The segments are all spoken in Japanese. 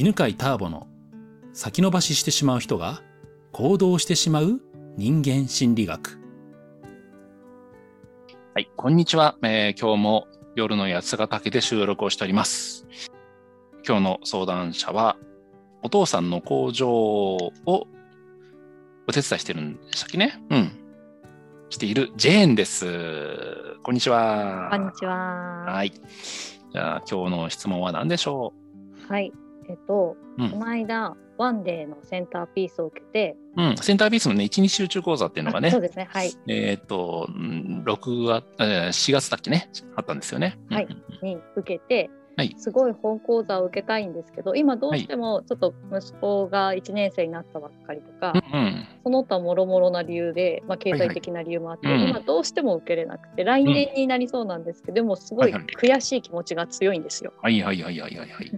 犬飼ターボの先延ばししてしまう人が行動してしまう人間心理学。はい、こんにちは。えー今日も夜の八ヶ岳で収録をしております。今日の相談者は、お父さんの工場をお手伝いしてるんでしたっけね？うん。しているジェーンです。こんにちは。こんにちは。はい。じゃあ今日の質問は何でしょはい。えっと、うんこの間、ワンデーのセンターピースを受けて、ううん。センターピースのね、一日集中講座っていうのがねあそう、ですね。はい。えっ、と、うん6月、えー4月だっけね、あったんですよね。はいうんうんうんに受けて、はいすごい本講座を受けたいんですけど、今どうしてもちょっと息子が1年生になったばっかりとか、うんうんその他もろもろな理由で、まあ、経済的な理由もあって、はいはいうん今どうしても受けれなくて、来年になりそうなんですけど、でもすごいはいはい悔しい気持ちが強いんですよ。はいはいはいはいはいはい。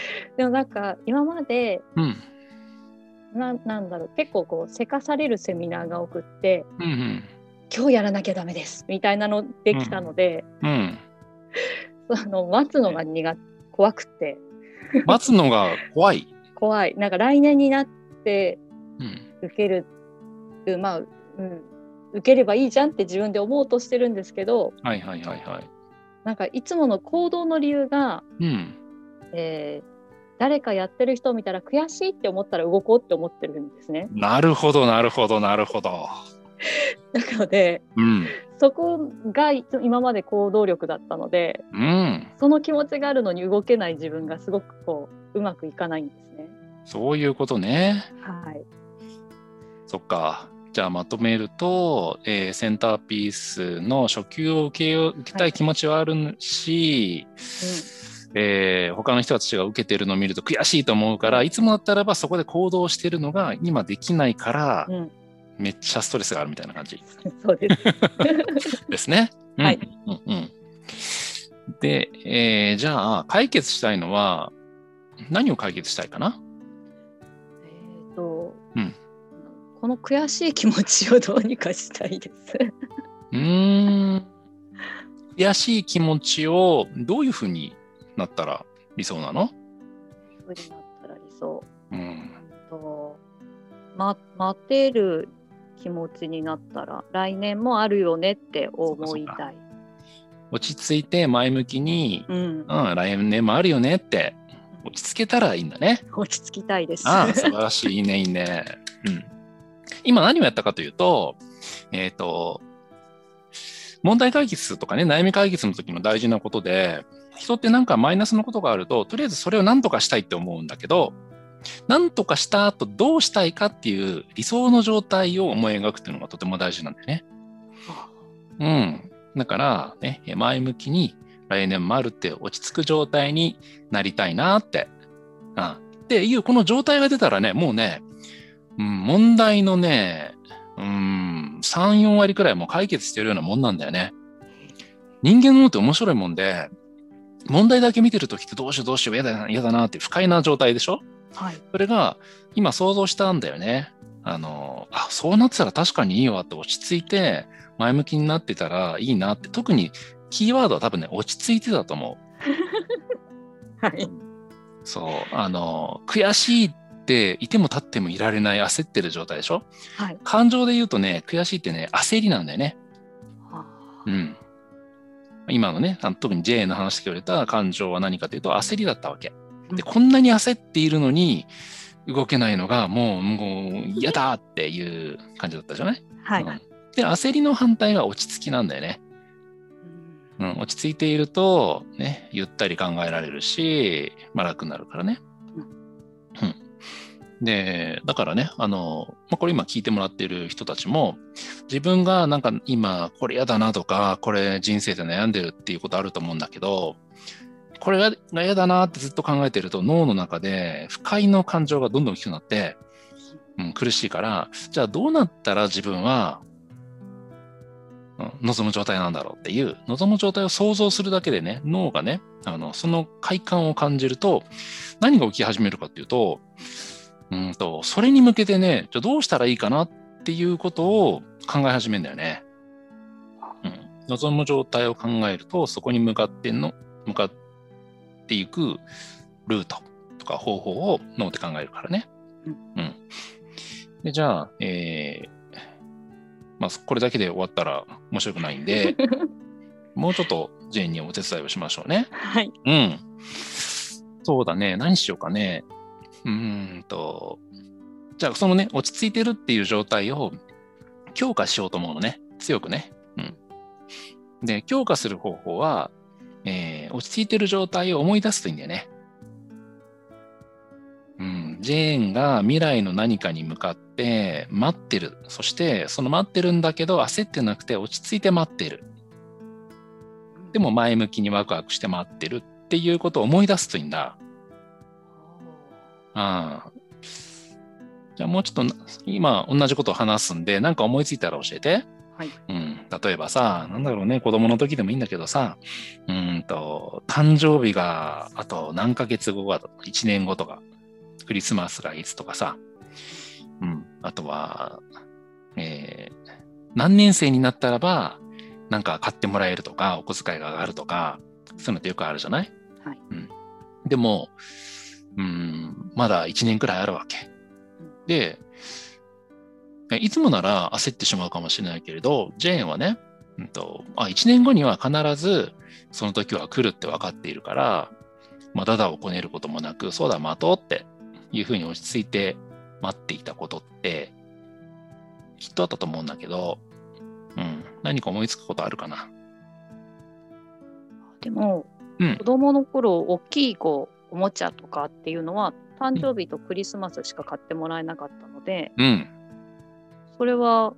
でもなんか今までうん。ななんだろう結構こうせかされるセミナーが多くってうんうん。今日やらなきゃダメですみたいなのできたので、うん。あの待つのが苦怖くて待つのが怖い。怖いなんか来年になってうん。受けるまあ、うん、受ければいいじゃんって自分で思おうとしてるんですけどはいはいはいはい。なんかいつもの行動の理由が、うん。えー誰かやってる人を見たら悔しいって思ったら動こうって思ってるんですね。なるほどなるほどなるほど。な のでうん。そこが今まで行動力だったのでうん。その気持ちがあるのに動けない自分がすごくこううまくいかないんですね。そういうことね。はい。そっか。じゃあまとめると、えーセンターピースの初級を受け受けたい気持ちはあるし、えー他の人たちが受けてるのを見ると悔しいと思うから、いつもだったらばそこで行動してるのが今できないからう、ん、うん、めっちゃストレスがあるみたいな感じ そうです。ですね。うんはいうんうんで、えーじゃあ解決したいのは何を解決したいかな？えっと、うんこの悔しい気持ちをどうにかしたいです。うーん。悔しい気持ちをどういうふうになったら理想なの？ふうになったら理想。うん。うんとま待てる気持ちになったら来年もあるよねって思いたい。落ち着いて前向きに、うん、うん、来年もあるよねって落ち着けたらいいんだね。落ち着きたいです。ああ、素晴らしい。いいね、いいね。うん。今何をやったかというと、えっ、と、問題解決とかね、悩み解決の時の大事なことで、人ってなんかマイナスのことがあると、とりあえずそれを何とかしたいって思うんだけど、何とかした後どうしたいかっていう理想の状態を思い描くっていうのがとても大事なんだよね。うん。だから、ね、前向きに来年もあるって落ち着く状態になりたいなって。うん。っていう、この状態が出たらね、もうね、うん、問題のね、うん、3、4割くらいもう解決してるようなもんなんだよね。人間の脳って面白いもんで、問題だけ見てるときってどうしようどうしよう嫌だな、嫌だなって不快な状態でしょ？はい。それが今想像したんだよね。あの、あ、そうなってたら確かにいいわって落ち着いて前向きになってたらいいなって、特にキーワードは多分ね、落ち着いてたと思う。はい。そう、あの、悔しいっていても立ってもいられない焦ってる状態でしょ？はい。感情で言うとね、悔しいってね、焦りなんだよね。うん。今のね、特に J の話してくれた感情は何かというと焦りだったわけ。で、こんなに焦っているのに動けないのがもう、もう嫌だっていう感じだったじゃない、はい。うんで、焦りの反対が落ち着きなんだよね。うん、落ち着いていると、ね、ゆったり考えられるし、まあ、楽になるからね。で、だからね、あの、まあ、これ今聞いてもらってる人たちも、自分がなんか今これ嫌だなとか、これ人生で悩んでるっていうことあると思うんだけど、これが嫌だなってずっと考えてると脳の中で不快の感情がどんどん大きくなって、うん、苦しいから、じゃあどうなったら自分はうん望む状態なんだろうっていう、望む状態を想像するだけでね、脳がね、あの、その快感を感じると、何が起き始めるかっていうと、うんと、それに向けてね、じゃあどうしたらいいかなっていうことを考え始めるんだよね。うん。望む状態を考えると、そこに向かっての、向かっていくルートととか方法を脳で考えるからね。うんうん。で、じゃあ、えーまあ、これだけで終わったら面白くないんで、もうちょっとジェーンにお手伝いをしましょうね。はい。うん。そうだね。何しようかね。うんと。じゃあ、そのね、落ち着いてるっていう状態を強化しようと思うのね。強くね。うん。で、強化する方法は、えー落ち着いてる状態を思い出すといいんだよね。うん。ジェーンが未来の何かに向かって待ってる。そして、その待ってるんだけど、焦ってなくて落ち着いて待ってる。でも前向きにワクワクして待ってるっていうことを思い出すといいんだ。うん。じゃあもうちょっとな今同じことを話すんで、なんか思いついたら教えて。はい。うん。例えばさ、なんだろうね、子供の時でもいいんだけどさ、うーんと、誕生日があと何ヶ月後か、1年後とか、クリスマスがいつとかさ、うん。あとは、えー何年生になったらば、なんか買ってもらえるとか、お小遣いが上がるとか、そういうのってよくあるじゃない？はい。うん。でも、うん、まだ1年くらいあるわけ。で、えいつもなら焦ってしまうかもしれないけれど、ジェーンはね、うんと、あ、1年後には必ずその時は来るって分かっているから、まあ、だだをこねることもなく、そうだ、待とうっていうふうに落ち着いて待っていたことって、きっとあったと思うんだけど、うん、何か思いつくことあるかな？でも、うん子供の頃、大きいこうおもちゃとかっていうのは、誕生日とクリスマスしか買ってもらえなかったので、うん、それは、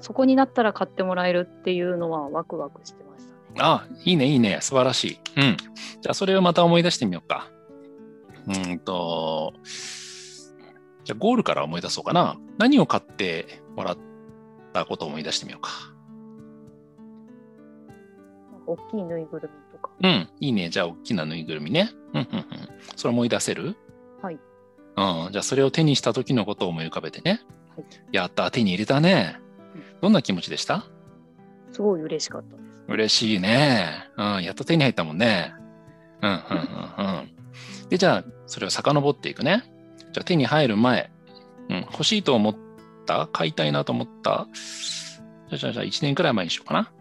そこになったら買ってもらえるっていうのはワクワクしてましたね。あ、いいね、いいね。素晴らしい。うん。じゃあ、それをまた思い出してみようか。うーんと、じゃあ、ゴールから思い出そうかな。何を買ってもらったことを思い出してみようか。大きいぬいぐるみ。うん、いいね。じゃあ、大きなぬいぐるみね。うん、うん、うん。それ思い出せる？はい。うん。じゃあ、それを手にした時のことを思い浮かべてね。はいやった、手に入れたね。どんな気持ちでした？すごい嬉しかったです。嬉しいね。うん、やっと手に入ったもんね。うん、うん、うん、うん。で、じゃあ、それを遡っていくね。じゃあ、手に入る前、うん、欲しいと思った？買いたいなと思った？じゃあ、じゃあ、じゃあ1年くらい前にしようかな。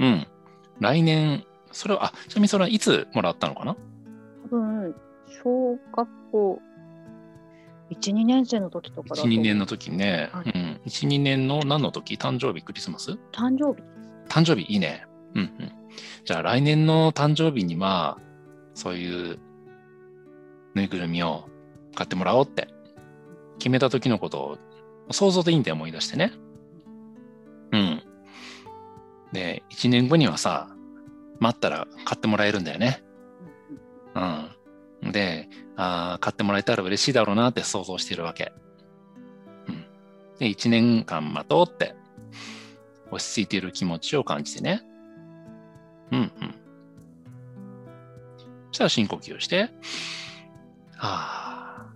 うん。来年、それは、あ、ちなみにそれはいつもらったのかな？多分、小学校1、2年生の時とかだと ?1、2年の時にね。はいうん。1、2年の何の時？誕生日、クリスマス？誕生日。誕生日いいね。うんうん。じゃあ来年の誕生日には、そういうぬいぐるみを買ってもらおうって決めた時のことを想像でいいんで思い出してね。うん。で、1年後にはさ、待ったら買ってもらえるんだよね。うん。で、あー買ってもらえたら嬉しいだろうなって想像してるわけ。うん。で、1年間待とうって落ち着いている気持ちを感じてね。うんうん。そしたら深呼吸をして、はあ。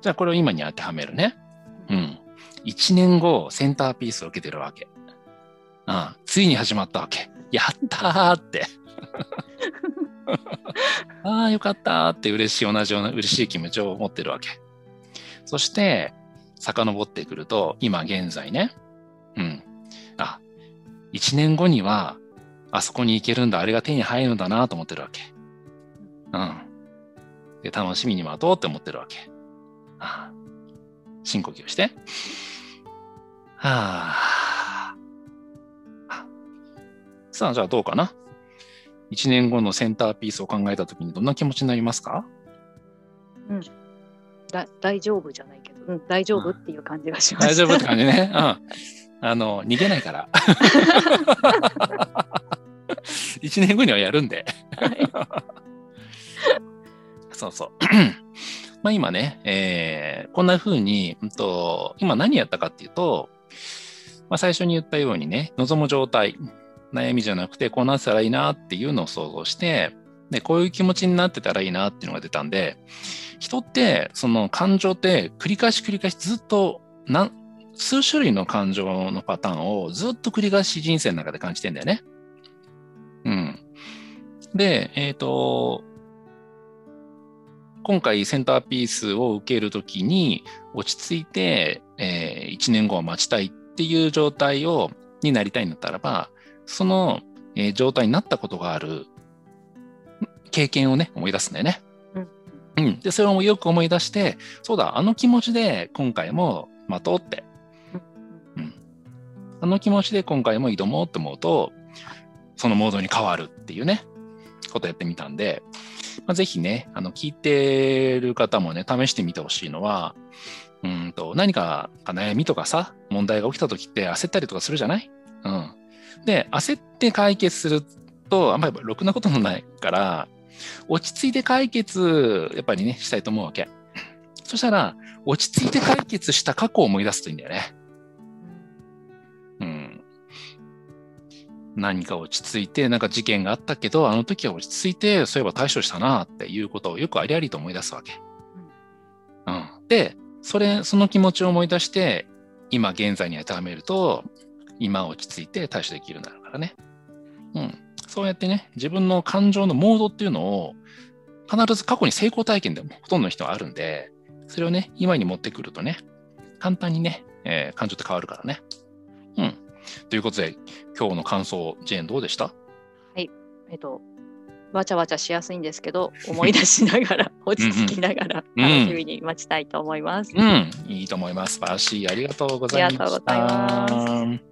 じゃあこれを今に当てはめるね。うん。1年後、センターピースを受けてるわけ。うん。ついに始まったわけ。やったーって。ああ、よかったーって嬉しい、同じような嬉しい気持ちを持ってるわけ。そして、遡ってくると、今現在ね。うん。あ、1年後には、あそこに行けるんだ、あれが手に入るんだなと思ってるわけ。うん。で、楽しみに待とうって思ってるわけ。ああ深呼吸して。はあ。あさあ、じゃあどうかな ?1 年後のセンターピースを考えたときにどんな気持ちになりますか？だ大丈夫じゃないけど、うん、大丈夫っていう感じがしました。大丈夫って感じね。うん。あの、逃げないから。1年後にはやるんで。そうそう。まあ今ね、えーこんな風に、うんと、今何やったかっていうと、まあ最初に言ったようにね、望む状態、悩みじゃなくて、こうなってたらいいなっていうのを想像して、で、こういう気持ちになってたらいいなっていうのが出たんで、人って、その感情って繰り返し繰り返しずっと、なん数種類の感情のパターンをずっと繰り返し人生の中で感じてんだよね。うん。で、えっ、と、今回センターピースを受けるときに落ち着いて、えー、1年後は待ちたいっていう状態をになりたいんだったらば、その、えー、状態になったことがある経験をね、思い出すんだよね。うん。で、それをよく思い出して、そうだ、あの気持ちで今回も待とうって。うん。あの気持ちで今回も挑もうって思うと、そのモードに変わるっていうね、ことやってみたんで、まあ、ぜひね、あの、聞いてる方もね、試してみてほしいのは、うんと、何か悩みとかさ、問題が起きた時って焦ったりとかするじゃない？うん。で、焦って解決すると、あんまりろくなこともないから、落ち着いて解決、やっぱりね、したいと思うわけ。そしたら、落ち着いて解決した過去を思い出すといいんだよね。うん。何か落ち着いて、なんか事件があったけど、あの時は落ち着いて、そういえば対処したなっていうことをよくありありと思い出すわけ。うん。で、それ、その気持ちを思い出して、今現在に当てはめると、今落ち着いて対処できるようになるからね。うん。そうやってね、自分の感情のモードっていうのを、必ず過去に成功体験でもほとんどの人はあるんで、それをね、今に持ってくるとね、簡単にね、えー、感情って変わるからね。うん。ということで、今日の感想、ジェーンどうでした？はい。えっと、わちゃわちゃしやすいんですけど、思い出しながら、落ち着きながら、楽しみに待ちたいと思います。うん、うん、いいと思います。素晴らしい。ありがとうございます。ありがとうございます。